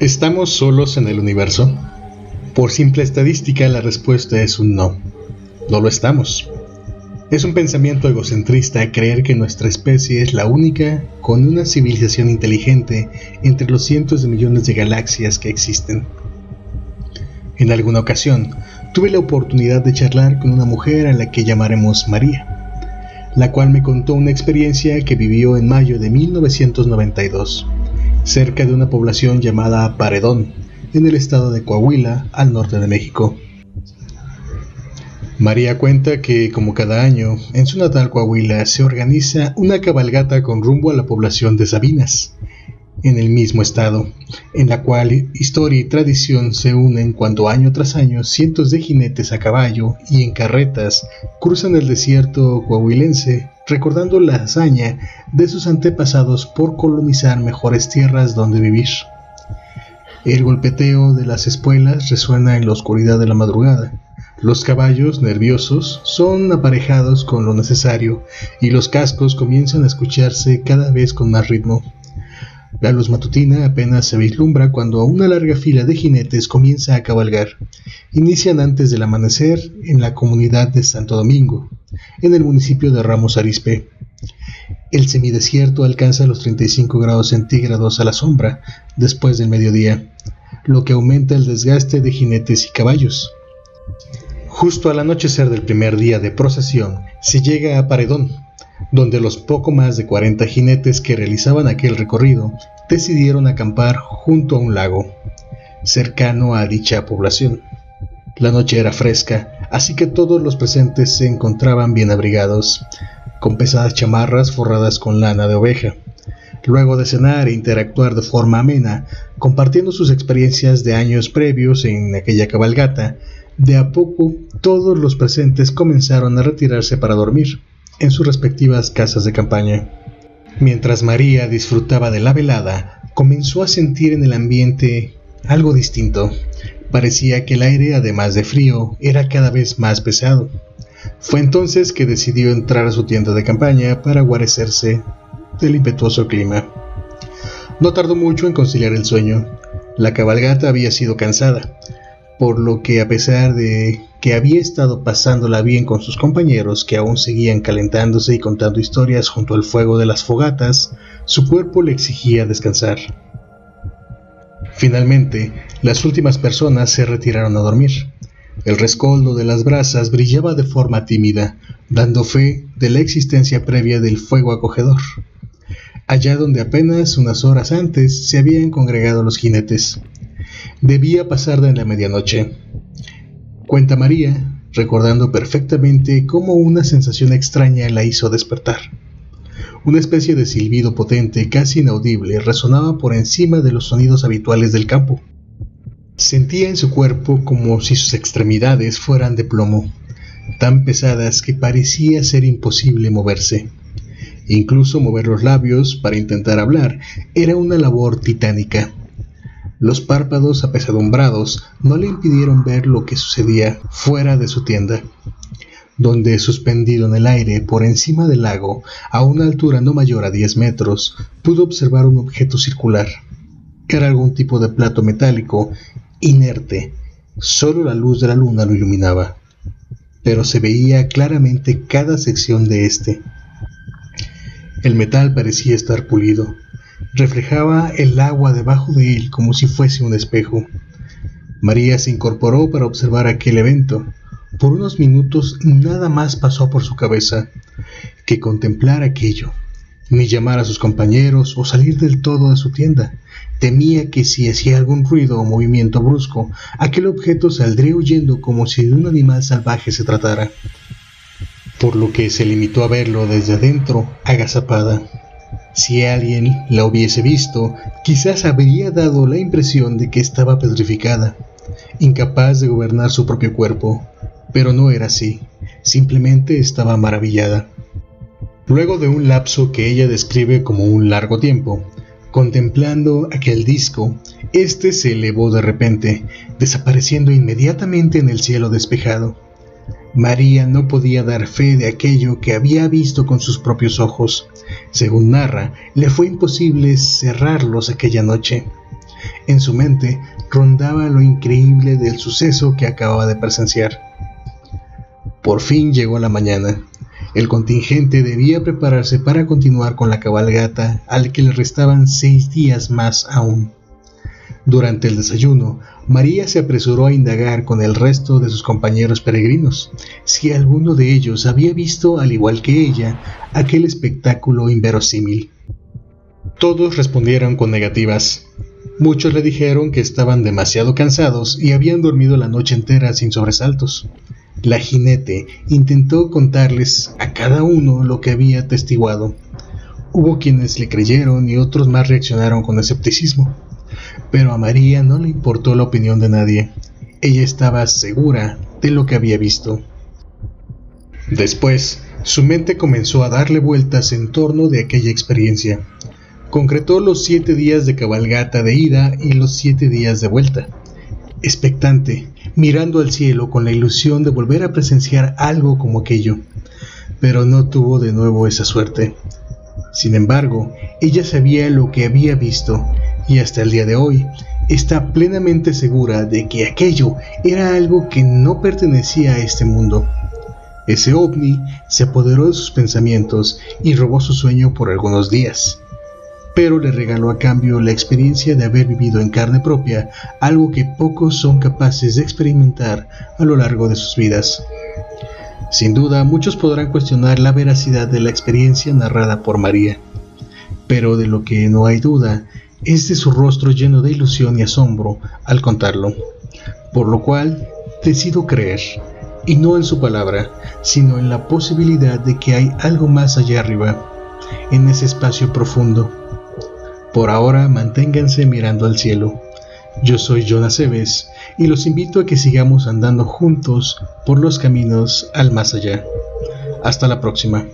¿Estamos solos en el universo? Por simple estadística la respuesta es un no. No lo estamos. Es un pensamiento egocentrista creer que nuestra especie es la única con una civilización inteligente entre los cientos de millones de galaxias que existen. En alguna ocasión tuve la oportunidad de charlar con una mujer a la que llamaremos María, la cual me contó una experiencia que vivió en mayo de 1992 cerca de una población llamada Paredón, en el estado de Coahuila, al norte de México. María cuenta que, como cada año, en su natal Coahuila se organiza una cabalgata con rumbo a la población de Sabinas, en el mismo estado, en la cual historia y tradición se unen cuando año tras año cientos de jinetes a caballo y en carretas cruzan el desierto coahuilense recordando la hazaña de sus antepasados por colonizar mejores tierras donde vivir. El golpeteo de las espuelas resuena en la oscuridad de la madrugada. Los caballos, nerviosos, son aparejados con lo necesario y los cascos comienzan a escucharse cada vez con más ritmo. La luz matutina apenas se vislumbra cuando una larga fila de jinetes comienza a cabalgar. Inician antes del amanecer en la comunidad de Santo Domingo, en el municipio de Ramos Arizpe. El semidesierto alcanza los 35 grados centígrados a la sombra después del mediodía, lo que aumenta el desgaste de jinetes y caballos. Justo al anochecer del primer día de procesión se llega a Paredón, donde los poco más de 40 jinetes que realizaban aquel recorrido decidieron acampar junto a un lago, cercano a dicha población. La noche era fresca, así que todos los presentes se encontraban bien abrigados, con pesadas chamarras forradas con lana de oveja. Luego de cenar e interactuar de forma amena, compartiendo sus experiencias de años previos en aquella cabalgata, de a poco todos los presentes comenzaron a retirarse para dormir en sus respectivas casas de campaña. Mientras María disfrutaba de la velada, comenzó a sentir en el ambiente algo distinto. Parecía que el aire, además de frío, era cada vez más pesado. Fue entonces que decidió entrar a su tienda de campaña para guarecerse del impetuoso clima. No tardó mucho en conciliar el sueño. La cabalgata había sido cansada, por lo que a pesar de que había estado pasándola bien con sus compañeros que aún seguían calentándose y contando historias junto al fuego de las fogatas, su cuerpo le exigía descansar. Finalmente, las últimas personas se retiraron a dormir. El rescoldo de las brasas brillaba de forma tímida, dando fe de la existencia previa del fuego acogedor, allá donde apenas unas horas antes se habían congregado los jinetes. Debía pasar de la medianoche. Cuenta María, recordando perfectamente cómo una sensación extraña la hizo despertar. Una especie de silbido potente, casi inaudible, resonaba por encima de los sonidos habituales del campo. Sentía en su cuerpo como si sus extremidades fueran de plomo, tan pesadas que parecía ser imposible moverse. Incluso mover los labios para intentar hablar era una labor titánica. Los párpados apesadumbrados no le impidieron ver lo que sucedía fuera de su tienda, donde suspendido en el aire por encima del lago, a una altura no mayor a 10 metros, pudo observar un objeto circular. Era algún tipo de plato metálico, inerte, solo la luz de la luna lo iluminaba, pero se veía claramente cada sección de éste. El metal parecía estar pulido, reflejaba el agua debajo de él como si fuese un espejo. María se incorporó para observar aquel evento. Por unos minutos nada más pasó por su cabeza que contemplar aquello, ni llamar a sus compañeros o salir del todo de su tienda. Temía que si hacía algún ruido o movimiento brusco, aquel objeto saldría huyendo como si de un animal salvaje se tratara, por lo que se limitó a verlo desde adentro, agazapada. Si alguien la hubiese visto, quizás habría dado la impresión de que estaba petrificada, incapaz de gobernar su propio cuerpo, pero no era así, simplemente estaba maravillada. Luego de un lapso que ella describe como un largo tiempo, contemplando aquel disco, este se elevó de repente, desapareciendo inmediatamente en el cielo despejado. María no podía dar fe de aquello que había visto con sus propios ojos. Según narra, le fue imposible cerrarlos aquella noche. En su mente rondaba lo increíble del suceso que acababa de presenciar. Por fin llegó la mañana. El contingente debía prepararse para continuar con la cabalgata al que le restaban seis días más aún. Durante el desayuno, María se apresuró a indagar con el resto de sus compañeros peregrinos si alguno de ellos había visto, al igual que ella, aquel espectáculo inverosímil. Todos respondieron con negativas. Muchos le dijeron que estaban demasiado cansados y habían dormido la noche entera sin sobresaltos. La jinete intentó contarles a cada uno lo que había atestiguado. Hubo quienes le creyeron y otros más reaccionaron con escepticismo. Pero a María no le importó la opinión de nadie. Ella estaba segura de lo que había visto. Después, su mente comenzó a darle vueltas en torno de aquella experiencia. Concretó los siete días de cabalgata de ida y los siete días de vuelta. Expectante, mirando al cielo con la ilusión de volver a presenciar algo como aquello, pero no tuvo de nuevo esa suerte. Sin embargo, ella sabía lo que había visto y hasta el día de hoy está plenamente segura de que aquello era algo que no pertenecía a este mundo. Ese ovni se apoderó de sus pensamientos y robó su sueño por algunos días pero le regaló a cambio la experiencia de haber vivido en carne propia algo que pocos son capaces de experimentar a lo largo de sus vidas. Sin duda, muchos podrán cuestionar la veracidad de la experiencia narrada por María, pero de lo que no hay duda es de su rostro lleno de ilusión y asombro al contarlo, por lo cual decido creer, y no en su palabra, sino en la posibilidad de que hay algo más allá arriba, en ese espacio profundo por ahora, manténganse mirando al cielo. Yo soy Jonas Eves y los invito a que sigamos andando juntos por los caminos al más allá. Hasta la próxima.